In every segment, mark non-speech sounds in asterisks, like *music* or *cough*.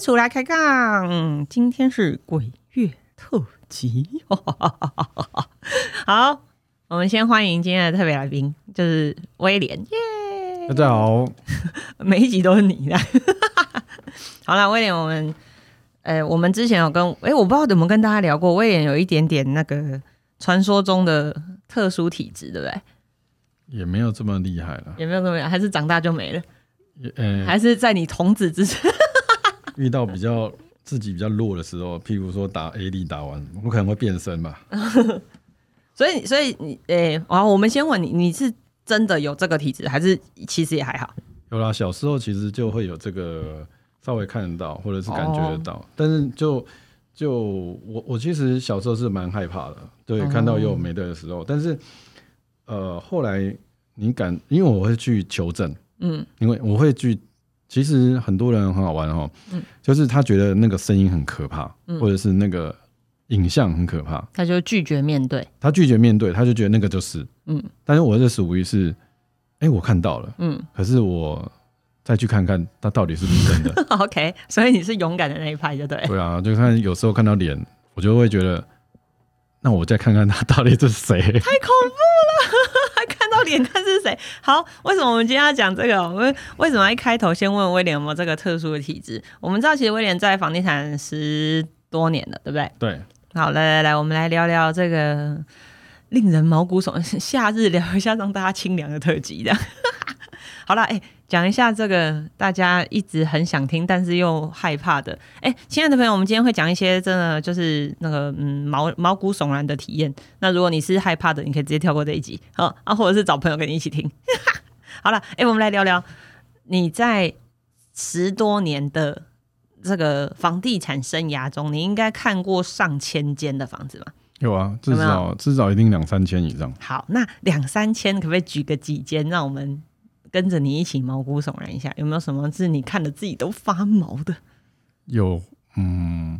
出来开杠！今天是鬼月特辑，*laughs* 好，我们先欢迎今天的特别来宾，就是威廉，耶！大家好，*laughs* 每一集都是你的。*laughs* 好了，威廉，我们，呃，我们之前有跟，哎，我不知道有没有跟大家聊过，威廉有一点点那个传说中的特殊体质，对不对？也没有这么厉害了，也没有这么厉害，还是长大就没了，也呃，还是在你童子之前。遇到比较自己比较弱的时候，譬如说打 A D 打完，我可能会变身吧。*laughs* 所以，所以你，诶、啊，我们先问你，你是真的有这个体质，还是其实也还好？有啦，小时候其实就会有这个稍微看得到，或者是感觉得到，哦但是就就我我其实小时候是蛮害怕的，对，哦看到有没的的时候，但是呃后来你敢，因为我会去求证，嗯，因为我会去。其实很多人很好玩哦，嗯。就是他觉得那个声音很可怕，嗯。或者是那个影像很可怕，他就拒绝面对，他拒绝面对，他就觉得那个就是，嗯。但是我这属于是，哎、我看到了，嗯。可是我再去看看它到底是不是真的。*laughs* OK，所以你是勇敢的那一派，就对。对啊，就看有时候看到脸，我就会觉得，那我再看看他到底是谁。*laughs* 太恐怖了，还看到脸看是谁？好，为什么我们今天要讲这个？我们为什么一开头先问威廉有没有这个特殊的体质？我们知道，其实威廉在房地产十多年了，对不对？对，好，来来来，我们来聊聊这个令人毛骨悚然，*laughs* 夏日聊一下让大家清凉的特辑的。*laughs* 好了，哎、讲一下这个大家一直很想听，但是又害怕的。哎、亲爱的朋友，我们今天会讲一些真的就是那个嗯毛毛骨悚然的体验。那如果你是害怕的，你可以直接跳过这一集，好啊，或者是找朋友跟你一起听。*laughs* 好了，哎、我们来聊聊你在十多年的这个房地产生涯中，你应该看过上千间的房子吧？有啊，至少至少一定两三千以上。好，那两三千可不可以举个几间，让我们跟着你一起毛骨悚然一下？有没有什么是你看的自己都发毛的？有，嗯，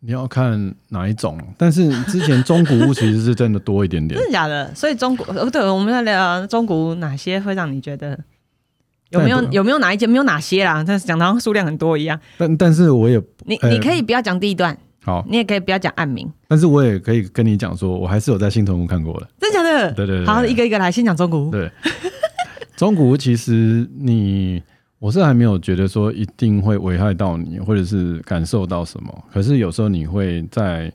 你要看哪一种？但是之前中古屋其实是真的多一点点真。的假的？所以中古，哦，对，我们在聊中古哪些会让你觉得有没有有没有哪一间没有哪些啦？但是讲的好像数量很多一样。但但是我也你呃你可以不要讲地段，好，你也可以不要讲暗名，但是我也可以跟你讲说，我还是有在新屯屋看过的。真的假的？对对对对好，一个一个来，先讲中古屋。对，中古屋其实你我是还没有觉得说一定会危害到你，或者是感受到什么。可是有时候你会在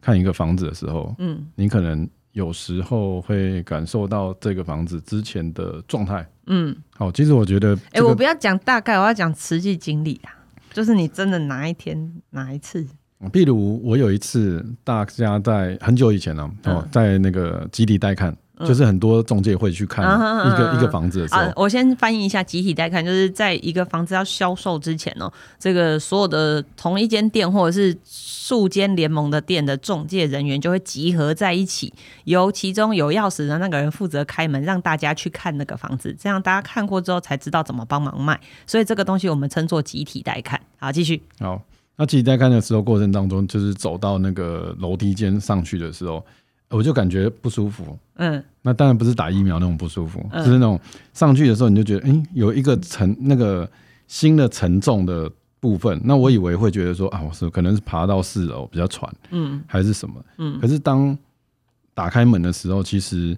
看一个房子的时候，嗯。你可能有时候会感受到这个房子之前的状态。嗯，好，其实我觉得、哎、这个，我不要讲大概，我要讲实际经历啊，就是你真的哪一天哪一次，譬如我有一次，大家在很久以前呢、哦嗯，在那个基地带看，嗯就是很多中介会去看一个一个房子的时候啊，，我先翻译一下集体带看，就是在一个房子要销售之前哦，这个所有的同一间店或者是数间联盟的店的中介人员就会集合在一起，由其中有钥匙的那个人负责开门，让大家去看那个房子，这样大家看过之后才知道怎么帮忙卖。所以这个东西我们称作集体带看。好，继续。好，那其实，在看的时候过程当中，就是走到那个楼梯间上去的时候，我就感觉不舒服。嗯那当然不是打疫苗那种不舒服，嗯就是那种上去的时候你就觉得，哎、有一个沉那个新的沉重的部分。那我以为会觉得说啊，我是可能是爬到四楼比较喘，嗯还是什么。嗯可是当打开门的时候，其实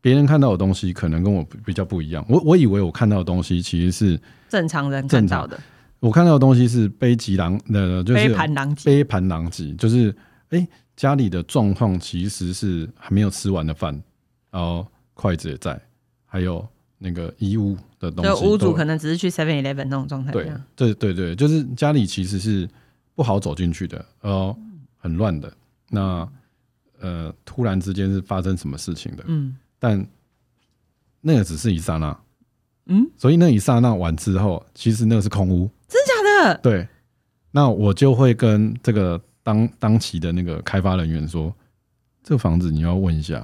别人看到的东西可能跟我比较不一样。我我以为我看到的东西其实是正常人看正常到的我看到的东西是悲极狼，呃，就是杯盘狼藉。杯盘狼藉，就是哎、诶家里的状况其实是还没有吃完的饭，然后筷子也在，还有那个衣物的东西都，就屋主可能只是去 Seven Eleven 那种状态。对对对对，就是家里其实是不好走进去的，呃，很乱的。那呃，突然之间是发生什么事情的？嗯但那个只是一刹那，嗯，所以那一刹那完之后，其实那个是空屋。真的假的？对，那我就会跟这个当当期的那个开发人员说，这个房子你要问一下，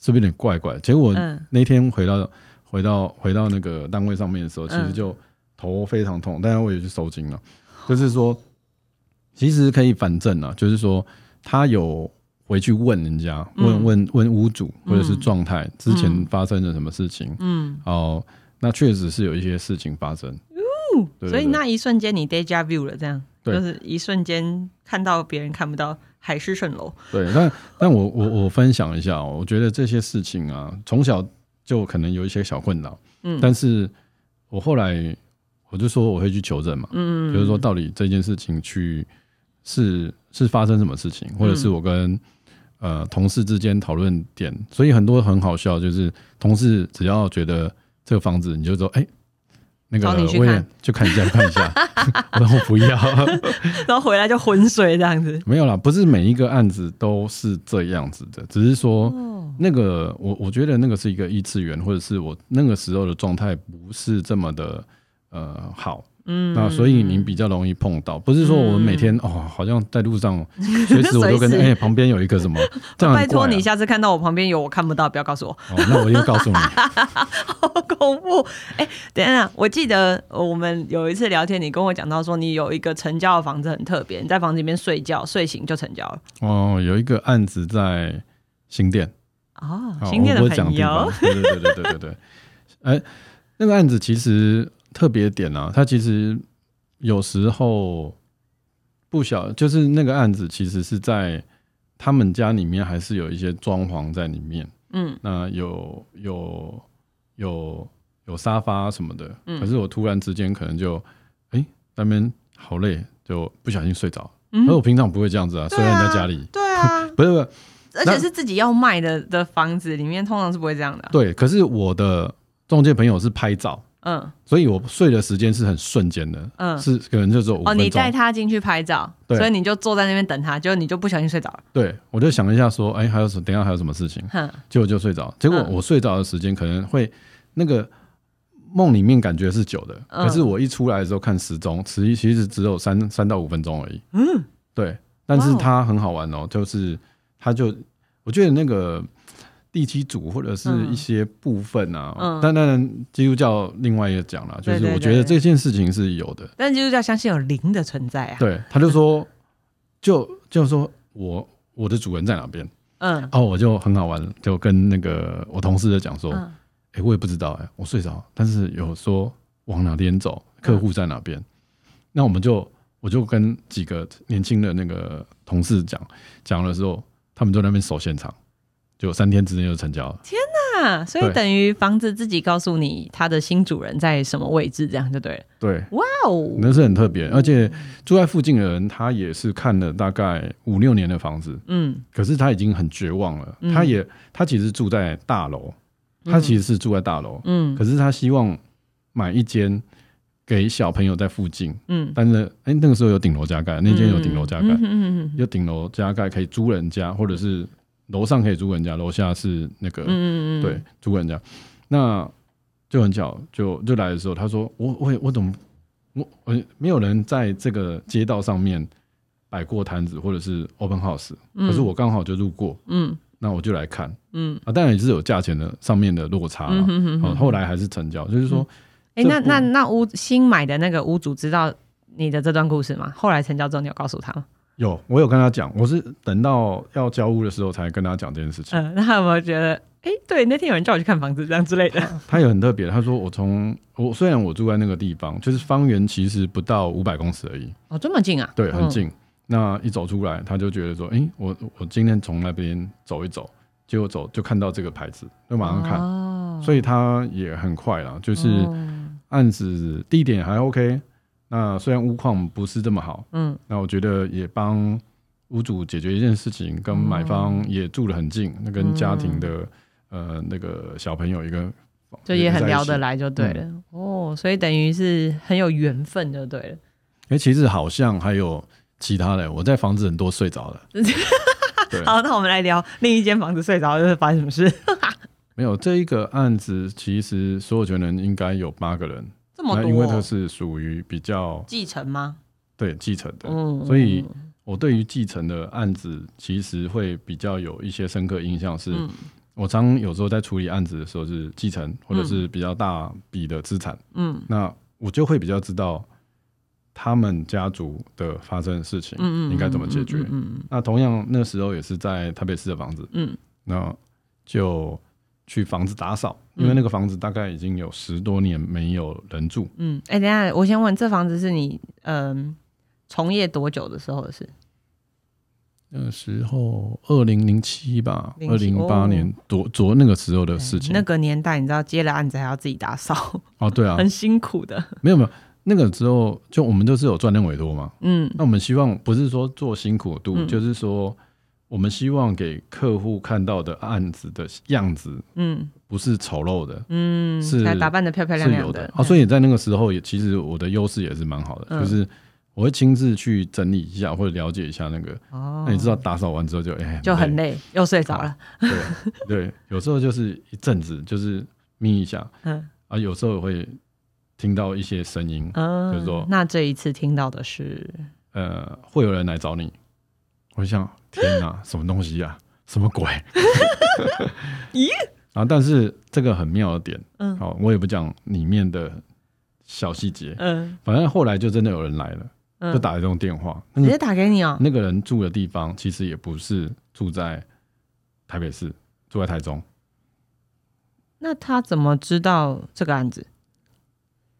是不是有点怪怪？结果嗯那天回到回到回到那个单位上面的时候，其实嗯就头非常痛，当然我也去收金了，就是说，其实可以反正啊，就是说他有。回去问人家，问嗯问问屋主或者是嗯状态，之前嗯发生了什么事情？嗯，哦，那确实是有一些事情发生。对对所以那一瞬间你 deja vu 了，这样对就是一瞬间看到别人看不到海市蜃楼。对，但但我我我分享一下、哦，我觉得这些事情啊，从小就可能有一些小困扰，嗯但是我后来我就说我会去求证嘛，嗯，就是说到底这件事情去是是发生什么事情，或者是嗯我跟呃同事之间讨论点，所以很多很好笑，就是同事只要觉得这个房子，你就说哎。那个我也就看一下，看一下。*laughs* 然后我不要，*laughs* 然后回来就昏睡这样子。*laughs* 没有啦，不是每一个案子都是这样子的，只是说哦，那个我我觉得那个是一个异次元，或者是我那个时候的状态不是这么的呃好，嗯。那所以你比较容易碰到，不是说我们每天、哦好像在路上 *laughs* 随时我都跟随时。哎、旁边有一个什么，*laughs* 这样啊。拜托你，下次看到我旁边有我看不到，不要告诉我，哦，那我一定告诉你，*laughs* 好恐怖。哎、等一下，我记得我们有一次聊天，你跟我讲到说你有一个成交的房子很特别，你在房子里面睡觉，睡醒就成交了。哦，有一个案子在新店，哦，新店的我不会讲朋友，，对对对对对对对，哎、那个案子其实特别点啊，他其实有时候不小，就是那个案子其实是在他们家里面还是有一些装潢在里面，嗯。那有有有有沙发什么的，嗯。可是我突然之间可能就哎、那边好累，就不小心睡着。嗯。而我平常不会这样子啊，虽然在家里，对啊，*laughs* 不是不是。而且是自己要卖的的房子里面，通常是不会这样的啊、对，可是我的中介朋友是拍照，嗯所以我睡的时间是很瞬间的，嗯。是可能就只有五哦，分钟。你带他进去拍照，对所以你就坐在那边等他，结果你就不小心睡着了。对，我就想了一下说，哎、还有什么？等一下还有什么事情？哼，结果就睡着。结果嗯我睡着的时间可能会那个梦里面感觉是久的，嗯可是我一出来的时候看时钟，其其实只有三三到五分钟而已。嗯，对，但是它很好玩哦，就是它就我觉得那个第七组或者是一些部分啊，嗯。但当然基督教另外一个讲了，就是我觉得这件事情是有的。但基督教相信有灵的存在啊。对，他就说，就就说我我的主人在哪边？嗯。哦，我就很好玩，就跟那个我同事就讲说，哎、嗯我也不知道哎、我睡着，但是有说往哪边走，客户在哪边，嗯那我们就我就跟几个年轻的那个同事讲讲的时候，他们就在那边守现场，就三天之内就成交了。天哪，所以等于房子自己告诉你它的新主人在什么位置，这样就对了。对，哇哦，那是很特别，而且住在附近的人，他也是看了大概五六年的房子，嗯。可是他已经很绝望了。嗯。他也他其实住在大楼，他其实是住在大楼，嗯。可是他希望买一间给小朋友在附近，嗯，但是哎、那个时候有顶楼加盖，那间有顶楼加盖，嗯嗯嗯。有顶楼加盖可以租人家，或者是楼上可以租人家，楼下是那个、嗯嗯嗯，对租人家。那就很巧，就就来的时候，他说我我我怎么我我没有人在这个街道上面摆过摊子或者是 open house，、嗯可是我刚好就路过，嗯那我就来看嗯啊，当然也是有价钱的上面的落差啦。嗯哼哼哦，哼，后来还是成交，就是说，哎，那那那屋新买的那个屋主知道你的这段故事吗？后来成交之后，你有告诉他吗？有我有跟他讲，我是等到要交屋的时候才跟他讲这件事情。嗯，那他有没有觉得，哎，对，那天有人叫我去看房子，这样之类的？他也很特别，他说我从我虽然我住在那个地方，就是方圆其实不到五百公尺而已，哦，这么近啊？对，很嗯。近。那一走出来，他就觉得说，诶，我我今天从那边走一走，结果走就看到这个牌子，就马上看，哦所以他也很快啦，就是哦案子地点还 OK。那虽然屋况不是这么好，嗯那我觉得也帮屋主解决一件事情，跟买方也住得很近，那跟家庭的、呃那个小朋友一个就也很聊得来。就对了。哦，所以等于是很有缘分，就对了。哎、其实好像还有其他的，我在房子很多睡着了。*laughs* 对，好，那我们来聊另一间房子睡着了，发生什么事？*laughs* 没有这一个案子，其实所有权人应该有八个人，这么多，那因为它是属于比较继承吗？对继承的，嗯，所以我对于继承的案子其实会比较有一些深刻印象是。嗯我常有时候在处理案子的时候是继承或者是比较大笔的资产，嗯那我就会比较知道他们家族的发生的事情嗯嗯，应该怎么解决。嗯那同样那时候也是在台北市的房子，嗯那就去房子打扫，因为那个房子大概已经有十多年没有人住。嗯，哎、等一下，我先问，这房子是你嗯从业多久的时候的事？那个时候，二零零七吧，二07零八年左左那个时候的事情。那个年代，你知道接了案子还要自己打扫，*laughs* 哦，对啊，很辛苦的。没有没有，那个时候就我们都是有专任委托嘛。嗯那我们希望不是说做辛苦度，嗯就是说我们希望给客户看到的案子的样子嗯。不是丑陋的，嗯，是才打扮的漂漂亮亮的。哦，所以在那个时候也其实我的优势也是蛮好的，嗯。就是我会亲自去整理一下或者了解一下那个。哦。那你知道打扫完之后就哎、就很累，又睡着了。对对，有时候就是一阵子就是眯一下。*laughs* 嗯。啊，有时候也会听到一些声音，嗯，就是说那这一次听到的是，呃，会有人来找你，我想天哪，什么东西呀、什么鬼？咦？*laughs* 啊！但是这个很妙的点，嗯好，我也不讲里面的小细节，嗯反正后来就真的有人来了，嗯，就打一通电话，那个直接打给你哦。那个人住的地方其实也不是住在台北市，住在台中。那他怎么知道这个案子？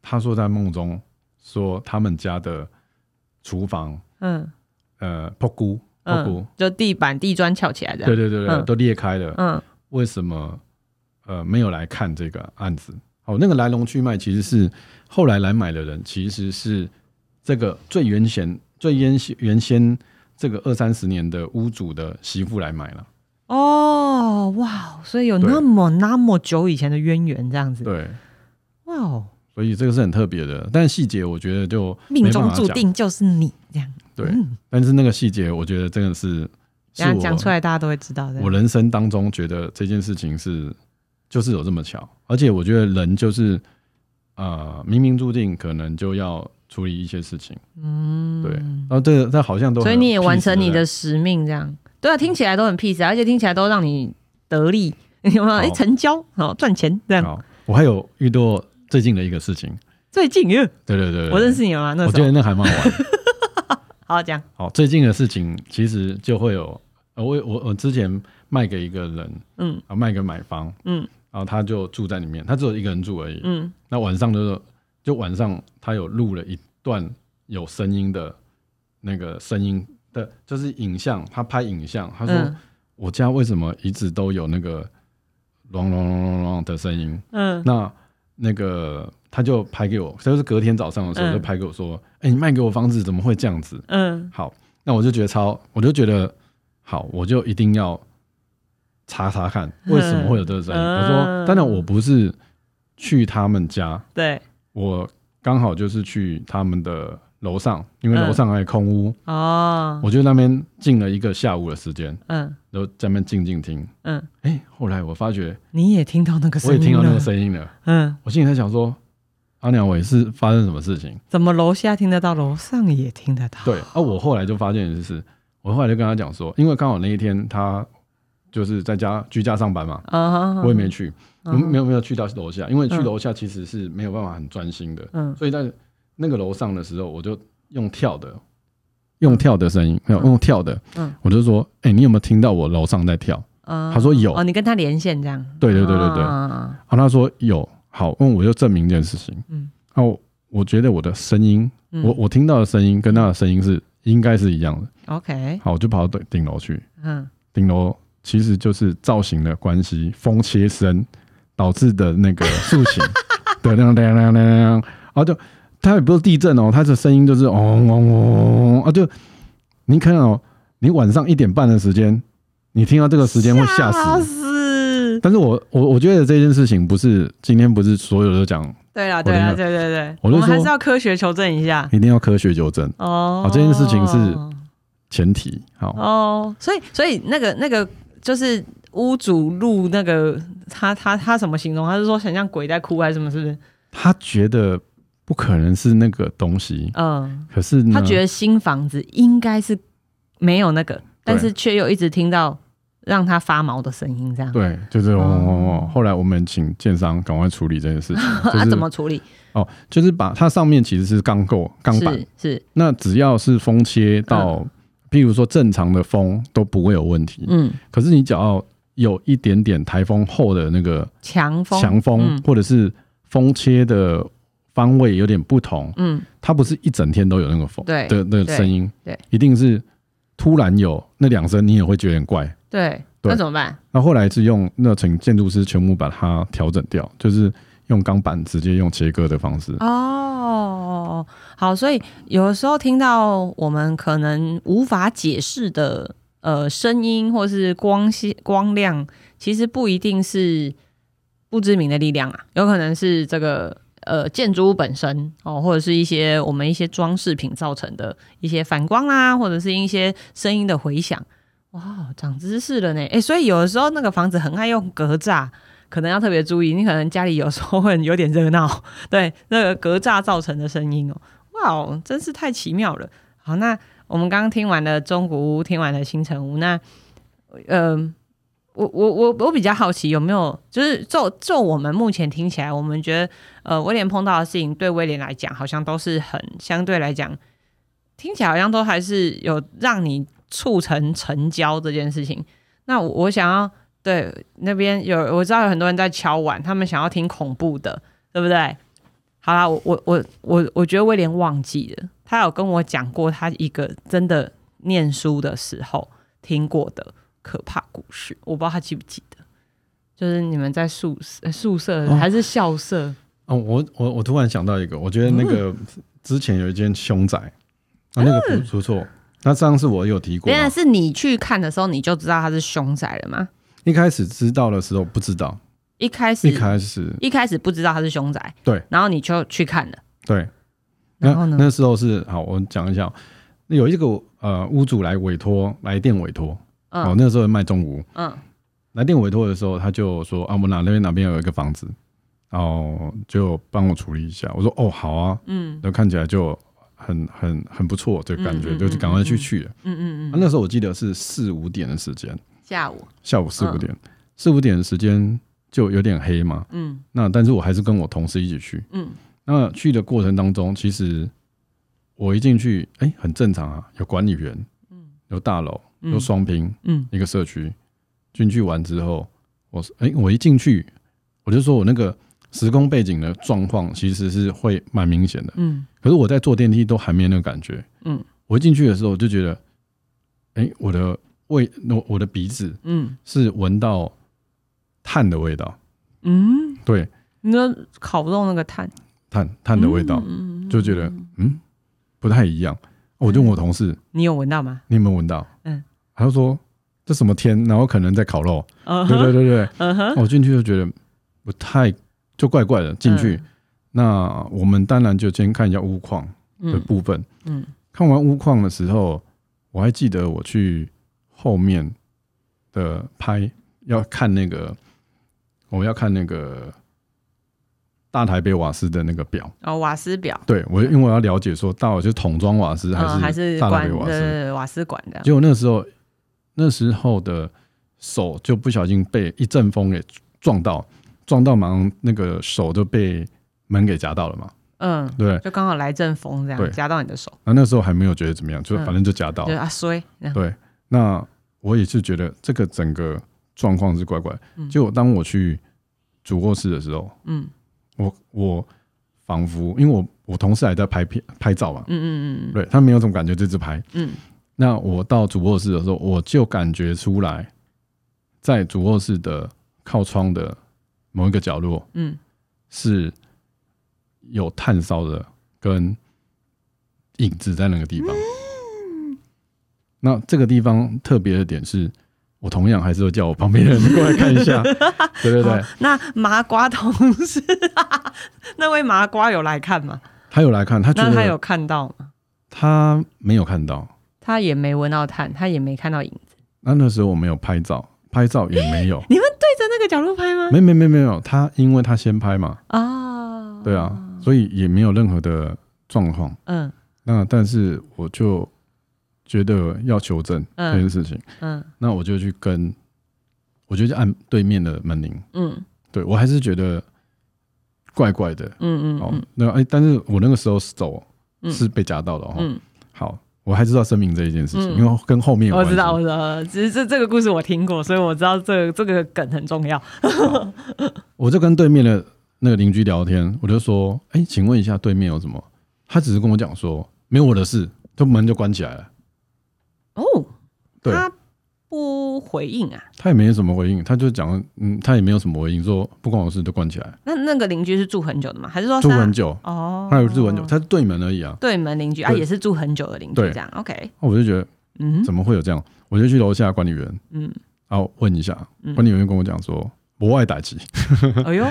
他说在梦中说他们家的厨房，嗯呃，破菇嗯，，就地板地砖翘起来这样。对对对对，嗯都裂开了。嗯为什么呃没有来看这个案子？哦，那个来龙去脉其实是后来来买的人，其实是这个最原先最原先原先这个二三十年的屋主的媳妇来买了。哦哇，所以有那么那么久以前的渊源这样子。对，哇哦，所以这个是很特别的，但细节我觉得就命中注。定就是你这样。对嗯。但是那个细节，我觉得真的是是这样我讲出来，大家都会知道的。我人生当中觉得这件事情是就是有这么巧，而且我觉得人就是呃冥冥注定可能就要处理一些事情，嗯，对，然后这个这好像都所以你也完成你的使命，这样。对啊，听起来都很 peace，而且听起来都让你得利，*laughs* 有没有？好。哎，成交，好赚钱这样。好，我还有遇到最近的一个事情，最近，呃对对对对我认识你了吗？那我觉得那还蛮好玩。好好讲，好，最近的事情其实就会有，呃我我我之前卖给一个人嗯。啊，卖给买方，嗯。然后他就住在里面，他只有一个人住而已。嗯。那晚上就是就晚上他有录了一段有声音的那个声音的，就是影像，他拍影像，他说、嗯。我家为什么一直都有那个隆隆隆隆隆的声音？嗯。那那个他就拍给我，就是隔天早上的时候嗯。就拍给我说：“哎、你卖给我房子怎么会这样子？嗯？”好，那我就觉得超，我就觉得好，我就一定要查查看为什么会有这个声音。嗯。我说：“当然我不是去他们家，对。我刚好就是去他们的楼上，因为嗯。楼上还有空屋，哦，我就那边静了一个下午的时间，嗯。然后在那边静静听。嗯，哎、后来我发觉你也听到那个声音，我也听到那个，声音了，嗯，我心里在想说，阿鸟伟是发生什么事情？怎么楼下听得到，楼上也听得到？对，啊，我后来就发现就是，我后来就跟他讲说，因为刚好那一天他就是在家居家上班嘛，啊，我也没去，嗯。没有没有去到楼下，因为去嗯。楼下其实是没有办法很专心的，嗯。所以在那个楼上的时候，我就用跳的，用跳的声音，没有用跳的，嗯。我就说，哎、你有没有听到我楼上在跳？嗯，他说有。哦，你跟他连线这样，对对对对对。啊然后他说有，好，那我就证明一件事情，嗯。啊，我我觉得我的声音，嗯。我我听到的声音跟他的声音是应该是一样的，，OK，好，我就跑到顶顶楼去，嗯。顶楼其实就是造型的关系，风切声导致的那个塑形，对那样那样那样那样，啊就它也不是地震哦，它的声音就是嗡嗡嗡啊，就你看哦，你晚上一点半的时间，你听到这个时间会吓死。死！但是我我我觉得这件事情不是今天不是所有的都讲，对了对了，我听对对对，我们还是要科学求证一下一定要科学纠正哦。好这件事情是前提。好，哦，所以所以那个那个就是屋主录那个他他他怎么形容？他是说很像鬼在哭还是什么？是不是？他觉得不可能是那个东西，嗯，可是，他觉得新房子应该是没有那个，但是却又一直听到让它发毛的声音，这样。对，就是嗡嗡嗡哦。后来我们请建商赶快处理这件事情，*laughs* 就他是怎么处理？哦，就是把它上面其实是钢构钢板，是是，那只要是风切到，譬如说正常的风都不会有问题。嗯可是你只要有一点点台风后的那个强风，强风，嗯或者是风切的方位有点不同，嗯，它不是一整天都有那个风对的那个声音，对，一定是突然有那两声，你也会觉得很怪。对，对那怎么办？那后来是用那请建筑师全部把它调整掉，就是用钢板直接用切割的方式。哦，好，所以有的时候听到我们可能无法解释的呃声音，或是光线光亮，其实不一定是不知名的力量啊，有可能是这个呃建筑物本身哦，或者是一些我们一些装饰品造成的一些反光啦，或者是一些声音的回响。哇，长知识了呢！诶，所以有的时候那个房子很爱用格栅，可能要特别注意。你可能家里有时候会有点热闹，对那个格栅造成的声音哦。哇哦，真是太奇妙了。好，那我们刚刚听完了中古屋，听完了新城屋，那呃，我我我我比较好奇有没有，就是就就我们目前听起来，我们觉得呃威廉碰到的事情，对威廉来讲，好像都是很相对来讲，听起来好像都还是有让你促成成交这件事情。那我我想要对那边有我知道有很多人在敲碗，他们想要听恐怖的，对不对？好啦，我我我我我觉得威廉忘记了，他有跟我讲过他一个真的念书的时候听过的可怕故事，我不知道他记不记得。就是你们在宿舍、呃宿舍哦还是校舍？哦，我我我突然想到一个，我觉得那个之前有一间凶宅，啊，那个不不错。那上次我有提过嘛原来，是你去看的时候，你就知道他是凶宅了吗？一开始知道的时候不知道，一开始一开始。一开始不知道他是凶宅，对，然后你就去看了，对，然后呢？那那时候是好，我讲一下，有一个呃屋主来委托来电委托，哦，嗯那个时候卖中古屋，嗯。来电委托的时候，他就说啊，我哪那边哪边有一个房子，然后就帮我处理一下。我说哦，好啊，嗯。那看起来就很很很不错，这个感觉，嗯嗯就是赶快去去了。嗯嗯啊嗯，那时候我记得是四五点的时间，下午，下午四嗯。五点，四五点的时间就有点黑嘛。嗯。那但是我还是跟我同事一起去。嗯。那去的过程当中，其实我一进去，哎、很正常啊，有管理员，嗯。有大楼，嗯。有双拼，嗯。一个社区。进去完之后，我说，哎、我一进去，我就说我那个时空背景的状况其实是会蛮明显的。嗯。可是我在坐电梯都还没那个感觉。嗯。我一进去的时候，我就觉得，哎、我的味，我我的鼻子嗯。是闻到碳的味道，嗯，对，你说烤肉那个碳？碳碳的味道，嗯就觉得嗯？不太一样。我就问我同事，你有闻到吗？你有没有闻到？嗯，他就说这什么天，然后可能在烤肉。嗯对对对对，我进去就觉得不太，就怪怪的。进去，嗯那我们当然就先看一下屋况的嗯部分。嗯看完屋况的时候，我还记得我去后面的拍，要看那个，我要看那个大台北瓦斯的那个表。哦，瓦斯表，对我，因为我要了解说到底是桶装瓦斯还是还是大台北瓦斯。的瓦斯管的，结果那时候，那时候的手就不小心被一阵风给撞到，撞到忙那个手就被门给夹到了嘛，嗯，对？就刚好来阵风这样夹到你的手，然后那时候还没有觉得怎么样，就嗯。反正就夹到就。是啊衰，对，那我也是觉得这个整个状况是怪怪。嗯。结果当我去主卧室的时候，嗯。我我仿佛因为我我同事还在拍片拍照嘛，嗯嗯嗯对他没有这种感觉，就自拍。嗯。那我到主卧室的时候，我就感觉出来，在主卧室的靠窗的某一个角落嗯是有炭烧的跟影子在那个地方。那这个地方特别的点是，我同样还是会叫我旁边的人过来看一下，*laughs* 对对对，那麻瓜同事，*laughs* 那位麻瓜有来看吗？他有来看，他觉得他有看到吗？他没有看到，他也没闻到炭，他也没看到影子。那那时候我没有拍照，拍照也没有，*laughs* 你们对着那个角度拍吗？没没没没有，他因为他先拍嘛，啊，对啊，所以也没有任何的状况。嗯。那但是我就觉得要求证嗯。这件事情，嗯。那我就去跟，我就去按对面的门铃，嗯。对我还是觉得怪怪的。嗯嗯哦嗯。那哎、但是我那个时候手嗯。是被夹到的哦。嗯。好，我还知道生命这一件事情，嗯因为跟后面有。我知道，我知道，只是这这个故事我听过，所以我知道这个这个梗很重要。我就跟对面的那个邻居聊天，我就说：“哎、请问一下，对面有什么？”他只是跟我讲说：“没有我的事。”就门就关起来了。哦，对他不回应啊？他也没什么回应，他就讲：“嗯，他也没有什么回应，说不关我事，就关起来。那那个邻居是住很久的吗？还是说是住很久，哦，他有住很久，他是对门而已啊。对门邻居啊，也是住很久的邻居，对这样 OK，那我就觉得嗯怎么会有这样？我就去楼下管理员，嗯，然后问一下，嗯管理员就跟我讲说：“不爱打击，*laughs* 哎呦，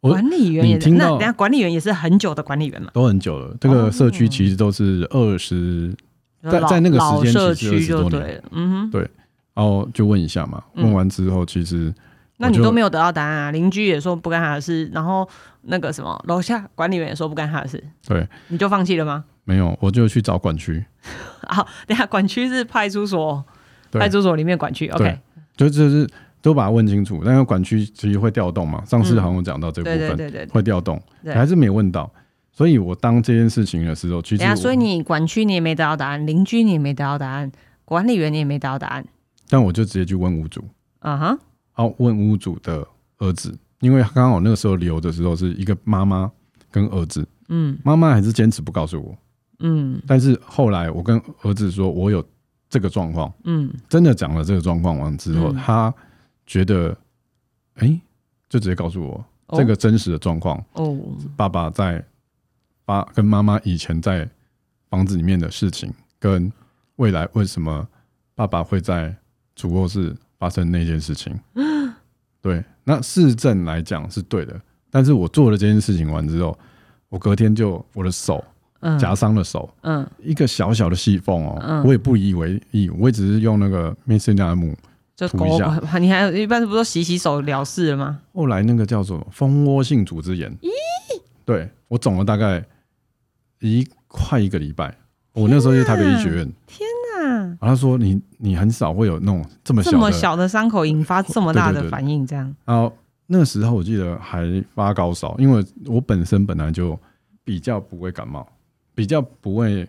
我管理员也听到那等下管理员也是很久的管理员嘛，都很久了。这个社区其实都是二十，在在那个时间其实区就20多年嗯哼，然后就问一下嘛。嗯问完之后，其实那你都没有得到答案啊？邻居也说不干他的事，然后那个什么楼下管理员也说不干他的事，对，你就放弃了吗？没有，我就去找管区，*laughs* 好，等下管区是派出所，派出所里面管区，OK，就就是都把它问清楚。那个管区其实会调动嘛，上次嗯好像有讲到这部对对分对对对。会调动，对还是没问到。所以我当这件事情的时候，其实等下，所以你管区你也没得到答案，邻居你也没得到答案，管理员你也没得到答案，但我就直接去问屋主，啊哈，然后问屋主的儿子，因为刚好那个时候留的时候是一个妈妈跟儿子，嗯。妈妈还是坚持不告诉我，嗯。但是后来我跟儿子说我有这个状况，嗯。真的讲了这个状况完之后，嗯。他觉得，哎、就直接告诉我、哦。这个真实的状况，哦，爸爸在爸跟妈妈以前在房子里面的事情，跟未来为什么爸爸会在主卧室发生那件事情。对，那市政来讲是对的，但是我做了这件事情完之后，我隔天就我的手嗯夹伤了手，嗯一个小小的细缝哦，嗯我也不以为意，我也只是用那个面线加姆，就狗涂一下，*laughs* 你还一般不是说洗洗手了事了吗？后来那个叫做蜂窝性组织炎，咦对我肿了大概一快一个礼拜。我那时候去台北医学院，那然后他说你你很少会有那种这么小这么的，小的伤口引发这么大的对对对反应，这样然后那个时候我记得还发高烧，因为我本身本来就比较不会感冒，比较不会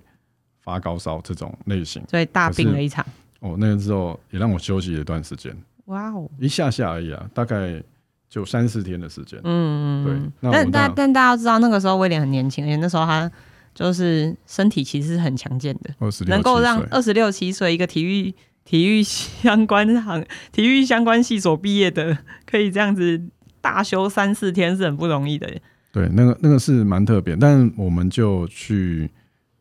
发高烧这种类型。所以大病了一场。哦，那个时候也让我休息了一段时间，哇哦，一下下而已啊，大概就三四天的时间。嗯，对那我但但但大家要知道，那个时候威廉很年轻，而且那时候他就是身体其实是很强健的，能够让二十六七岁一个体育体育相关行体育相关系所毕业的，可以这样子大休三四天是很不容易的。对，那个那个是蛮特别，但我们就去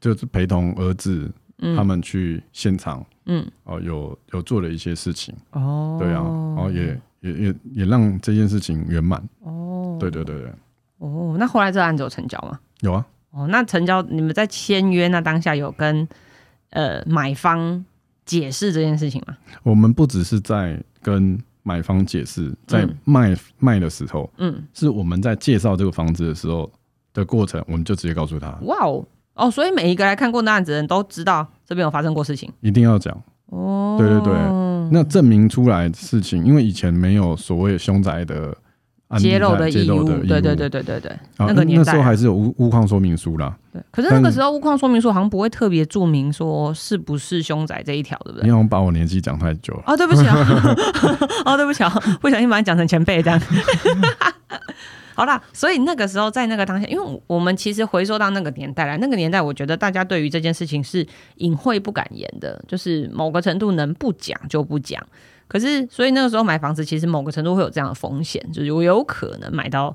就是陪同儿子嗯，他们去现场嗯。哦，有有做了一些事情，哦，对啊，然后也也也也让这件事情圆满。哦，对对对对，哦，那后来这个案子有成交吗？有啊，哦，那成交你们在签约那当下有跟呃买方解释这件事情吗？我们不只是在跟买方解释，在嗯卖卖的时候，嗯，是我们在介绍这个房子的时候的过程，我们就直接告诉他，哇哦，哦，所以每一个来看过那案子的人都知道这边有发生过事情。一定要讲。哦，对对对那证明出来的事情，因为以前没有所谓凶宅的揭露的义务，对对对对对对，啊那个年代啊那时候还是有屋屋况说明书啦，对。可是那个但时候物况说明书好像不会特别注明说是不是凶宅这一条，对不对？因为我把我年纪讲太久了。哦，对不起啊，*laughs* 哦，对不起啊，不小心把你讲成前辈这样。*laughs* 好啦，所以那个时候在那个当下，因为我们其实回溯到那个年代来，那个年代我觉得大家对于这件事情是隐晦不敢言的，就是某个程度能不讲就不讲。可是，所以那个时候买房子，其实某个程度会有这样的风险，就是我有可能买到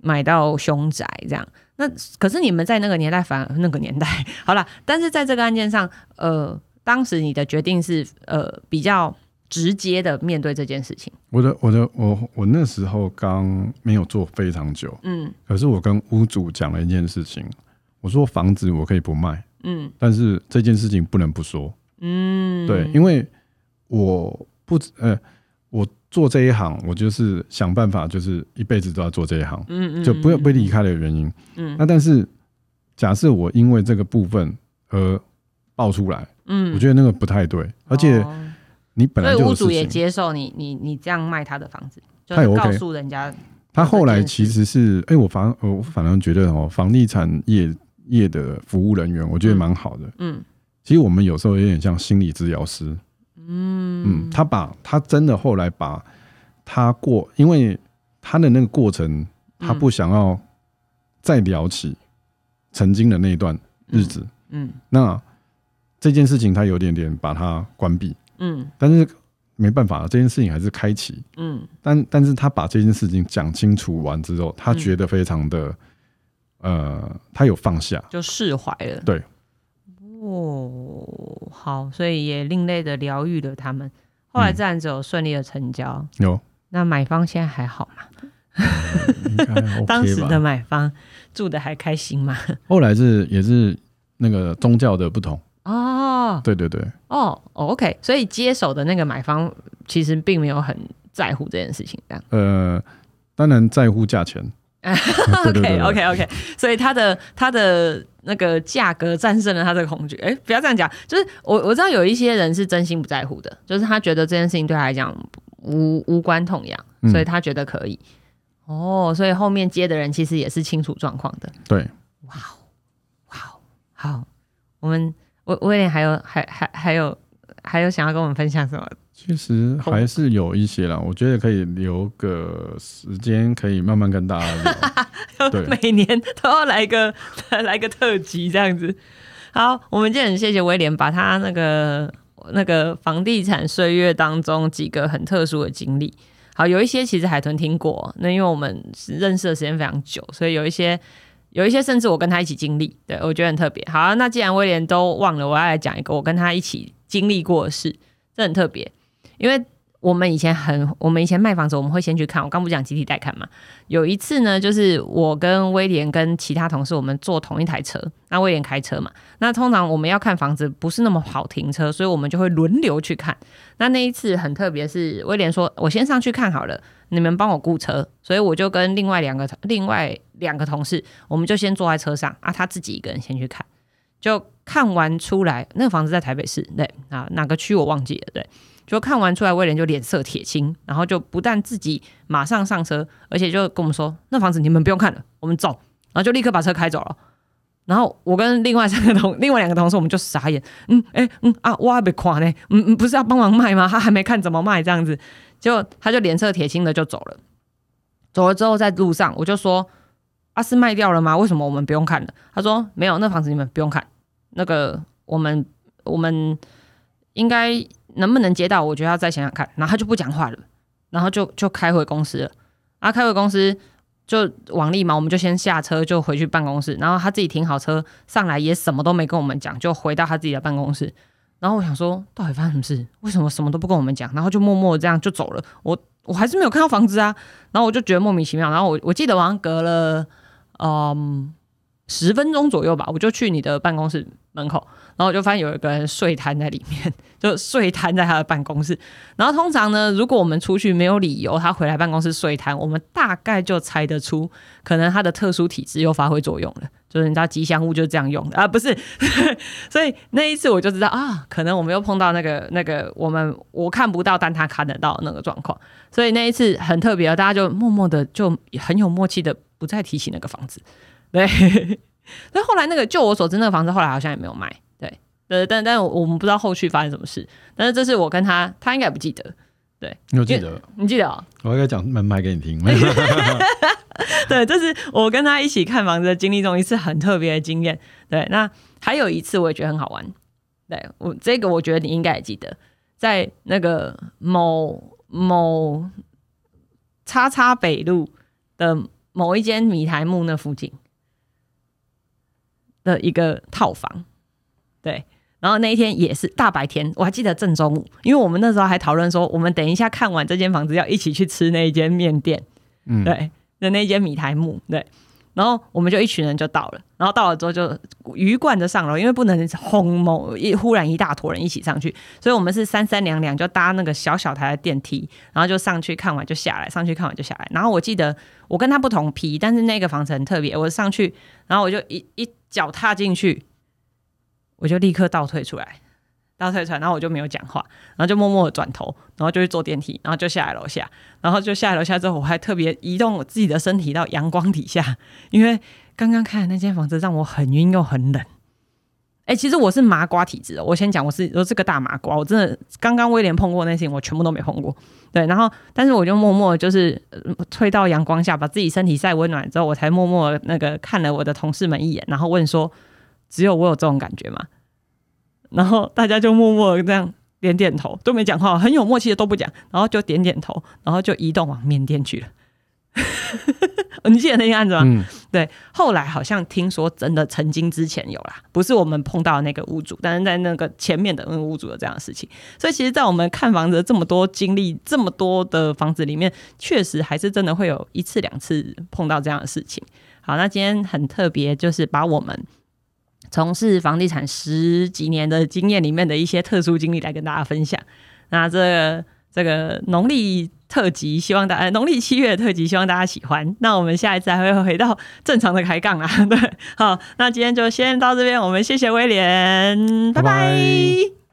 买到凶宅这样。那可是你们在那个年代，反而那个年代 *laughs* 好了，但是在这个案件上，呃，当时你的决定是呃比较直接的面对这件事情，我的我的我我那时候刚没有做非常久，嗯。可是我跟屋主讲了一件事情，我说房子我可以不卖，嗯。但是这件事情不能不说，嗯，对，因为我不呃我做这一行，我就是想办法，就是一辈子都要做这一行，嗯嗯就不要被离开的原因。嗯。那但是假设我因为这个部分而爆出来，嗯。我觉得那个不太对，而且哦你本来所以屋主。也接受你你你这样卖他的房子，就他也告诉人家，他后来其实是，哎、我反我反而觉得哦，房地产业业的服务人员，我觉得蛮好的。嗯。其实我们有时候有点像心理治疗师，嗯。嗯，他把他真的后来把他过，因为他的那个过程，他不想要再聊起曾经的那一段日子，嗯。那这件事情他有点点把它关闭，嗯。但是没办法，这件事情还是开启。嗯。但但是他把这件事情讲清楚完之后，他嗯觉得非常的，呃，他有放下，就释怀了。对，哦，好，所以也另类的疗愈了他们。后来嗯自然只有顺利的成交。有那买方现在还好吗？*laughs* 当时的吧？买方住的还开心吗？*laughs* 后来是也是那个宗教的不同，哦对对对，哦哦，OK，所以接手的那个买方其实并没有很在乎这件事情，这样。呃，当然在乎价钱，OK OK OK，所以他的他的那个价格战胜了他的恐惧。哎，不要这样讲，就是我我知道有一些人是真心不在乎的，就是他觉得这件事情对他来讲无无关痛痒，嗯所以他觉得可以。哦，所以后面接的人其实也是清楚状况的。对，哇哦，好，我们威威廉还有还还还有还有想要跟我们分享什么？其实还是有一些啦，我觉得可以留个时间，可以慢慢跟大家聊。*laughs* 对每年都要来个 *laughs* 来个特辑这样子。好，我们今天很谢谢威廉，把他那个那个房地产岁月当中几个很特殊的经历。好，有一些其实海豚听过，那因为我们是认识的时间非常久，所以有一些有一些甚至我跟他一起经历，对我觉得很特别。好，那既然威廉都忘了，我要来讲一个我跟他一起经历过的事，这很特别，因为我们以前很，我们以前卖房子，我们会先去看。我刚不讲集体带看嘛？有一次呢，就是我跟威廉跟其他同事，我们坐同一台车，那威廉开车嘛。那通常我们要看房子不是那么好停车，所以我们就会轮流去看。那那一次很特别，是威廉说：“我先上去看好了，你们帮我雇车。”所以我就跟另外两个另外两个同事，我们就先坐在车上啊，他自己一个人先去看。就看完出来，那个房子在台北市，对啊，哪个区我忘记了，对。就看完出来，威廉就脸色铁青，然后就不但自己马上上车，而且就跟我们说：“那房子你们不用看了，我们走。”然后就立刻把车开走了。然后我跟另外三个同 *laughs* 另外两个同事，我们就傻眼，嗯，哎，嗯啊，我还没看呢，嗯嗯，不是要帮忙卖吗？他还没看怎么卖这样子，结果他就脸色铁青的就走了。走了之后，在路上我就说：“啊，是卖掉了吗？为什么我们不用看了？”他说：“没有，那房子你们不用看，那个我们我们应该能不能接到？我觉得要再想想看。”然后他就不讲话了，然后就就开回公司了。啊，开回公司就王丽嘛，我们就先下车就回去办公室，然后他自己停好车上来，也什么都没跟我们讲，就回到他自己的办公室。然后我想说，到底发生什么事？为什么什么都不跟我们讲？然后就默默这样就走了。我我还是没有看到房子啊。然后我就觉得莫名其妙。然后我我记得好像隔了嗯十分钟左右吧，我就去你的办公室门口，然后我就发现有一个人睡瘫在里面，*laughs* 就睡瘫在他的办公室。然后通常呢，如果我们出去没有理由，他回来办公室睡瘫，我们大概就猜得出，可能他的特殊体质又发挥作用了。就是你知道吉祥物就是这样用的啊，不是？*laughs* 所以那一次我就知道啊，可能我们又碰到那个那个我们我看不到，但他看得到那个状况。所以那一次很特别，大家就默默的就很有默契的不再提起那个房子。*laughs* 对，所以后来那个就我所知，那个房子后来好像也没有卖。对，但但我们不知道后续发生什么事。但是这是我跟他，他应该不记得，对你有记得？你记得哦？我应该讲门牌给你听。*laughs* *laughs* 对，这是我跟他一起看房子的经历中一次很特别的经验。对，那还有一次我也觉得很好玩。对我这个，我觉得你应该也记得，在那个某某叉叉北路的某一间米台木那附近的一个套房。对，然后那一天也是大白天，我还记得正中午，因为我们那时候还讨论说，我们等一下看完这间房子要一起去吃那一间面店。嗯，对的那间米台木，对，然后我们就一群人就到了，然后到了之后就鱼贯着上楼，因为不能轰某一忽然一大坨人一起上去，所以我们是三三两两就搭那个小小台的电梯，然后就上去看完就下来，上去看完就下来。然后我记得我跟他不同批，但是那个房子很特别，我上去，然后我就一一脚踏进去，我就立刻倒退出来。倒退出来，然后我就没有讲话，然后就默默的转头，然后就去坐电梯，然后就下来楼下，然后就下来楼下之后，我还特别移动我自己的身体到阳光底下，因为刚刚看的那间房子让我很晕又很冷。哎、其实我是麻瓜体质的。我先讲，我是我是个大麻瓜，我真的刚刚威廉碰过那些，我全部都没碰过。对，然后但是我就默默就是、呃到阳光下，把自己身体晒温暖之后，我才默默那个看了我的同事们一眼，然后问说：“只有我有这种感觉吗？”然后大家就默默地这样点点头，都没讲话，很有默契的都不讲，然后就点点头，然后就移动往缅甸去了。*laughs* 你记得那个案子吗？嗯，对，后来好像听说真的曾经之前有啦，不是我们碰到那个屋主，但是在那个前面的那个屋主有这样的事情。所以其实，在我们看房子这么多经历这么多的房子里面，确实还是真的会有一次两次碰到这样的事情。好，那今天很特别，就是把我们从事房地产十几年的经验里面的一些特殊经历来跟大家分享。那这個这个农历特辑，希望大家农历七月特辑，希望大家喜欢。那我们下一次还会回到正常的开杠啦，*laughs* 对，好，那今天就先到这边，我们谢谢威廉，拜拜